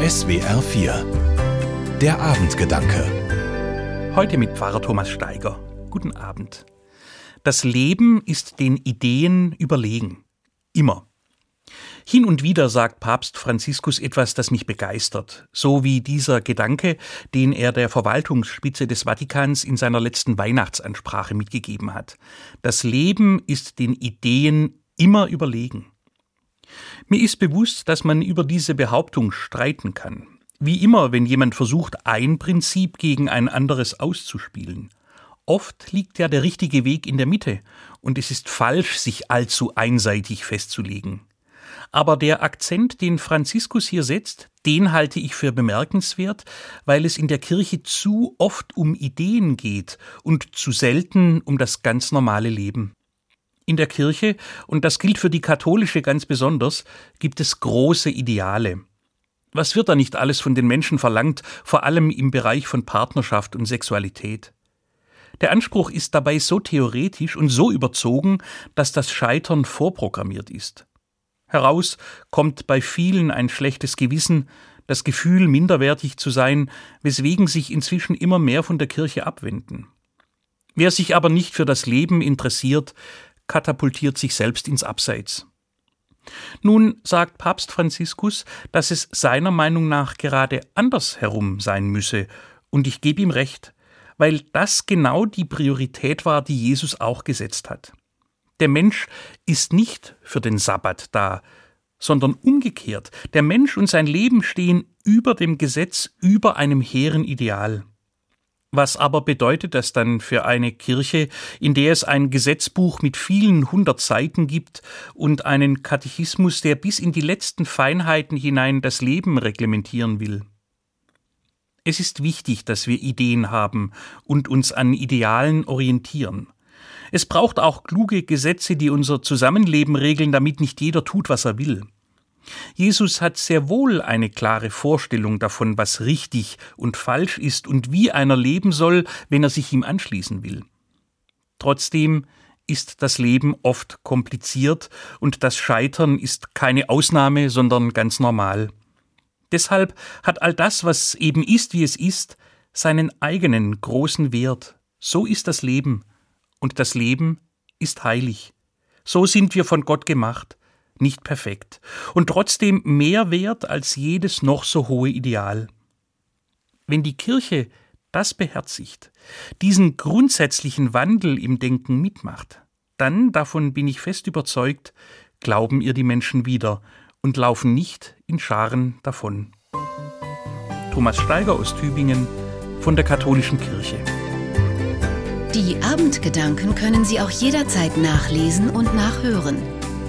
SWR 4 Der Abendgedanke Heute mit Pfarrer Thomas Steiger. Guten Abend. Das Leben ist den Ideen überlegen. Immer. Hin und wieder sagt Papst Franziskus etwas, das mich begeistert, so wie dieser Gedanke, den er der Verwaltungsspitze des Vatikans in seiner letzten Weihnachtsansprache mitgegeben hat. Das Leben ist den Ideen immer überlegen. Mir ist bewusst, dass man über diese Behauptung streiten kann. Wie immer, wenn jemand versucht, ein Prinzip gegen ein anderes auszuspielen. Oft liegt ja der richtige Weg in der Mitte, und es ist falsch, sich allzu einseitig festzulegen. Aber der Akzent, den Franziskus hier setzt, den halte ich für bemerkenswert, weil es in der Kirche zu oft um Ideen geht und zu selten um das ganz normale Leben. In der Kirche, und das gilt für die katholische ganz besonders, gibt es große Ideale. Was wird da nicht alles von den Menschen verlangt, vor allem im Bereich von Partnerschaft und Sexualität? Der Anspruch ist dabei so theoretisch und so überzogen, dass das Scheitern vorprogrammiert ist. Heraus kommt bei vielen ein schlechtes Gewissen, das Gefühl, minderwertig zu sein, weswegen sich inzwischen immer mehr von der Kirche abwenden. Wer sich aber nicht für das Leben interessiert, katapultiert sich selbst ins Abseits. Nun sagt Papst Franziskus, dass es seiner Meinung nach gerade andersherum sein müsse, und ich gebe ihm recht, weil das genau die Priorität war, die Jesus auch gesetzt hat. Der Mensch ist nicht für den Sabbat da, sondern umgekehrt. Der Mensch und sein Leben stehen über dem Gesetz, über einem hehren Ideal. Was aber bedeutet das dann für eine Kirche, in der es ein Gesetzbuch mit vielen hundert Seiten gibt und einen Katechismus, der bis in die letzten Feinheiten hinein das Leben reglementieren will? Es ist wichtig, dass wir Ideen haben und uns an Idealen orientieren. Es braucht auch kluge Gesetze, die unser Zusammenleben regeln, damit nicht jeder tut, was er will. Jesus hat sehr wohl eine klare Vorstellung davon, was richtig und falsch ist und wie einer leben soll, wenn er sich ihm anschließen will. Trotzdem ist das Leben oft kompliziert und das Scheitern ist keine Ausnahme, sondern ganz normal. Deshalb hat all das, was eben ist, wie es ist, seinen eigenen großen Wert. So ist das Leben, und das Leben ist heilig. So sind wir von Gott gemacht nicht perfekt und trotzdem mehr wert als jedes noch so hohe Ideal. Wenn die Kirche das beherzigt, diesen grundsätzlichen Wandel im Denken mitmacht, dann, davon bin ich fest überzeugt, glauben ihr die Menschen wieder und laufen nicht in Scharen davon. Thomas Steiger aus Tübingen von der Katholischen Kirche. Die Abendgedanken können Sie auch jederzeit nachlesen und nachhören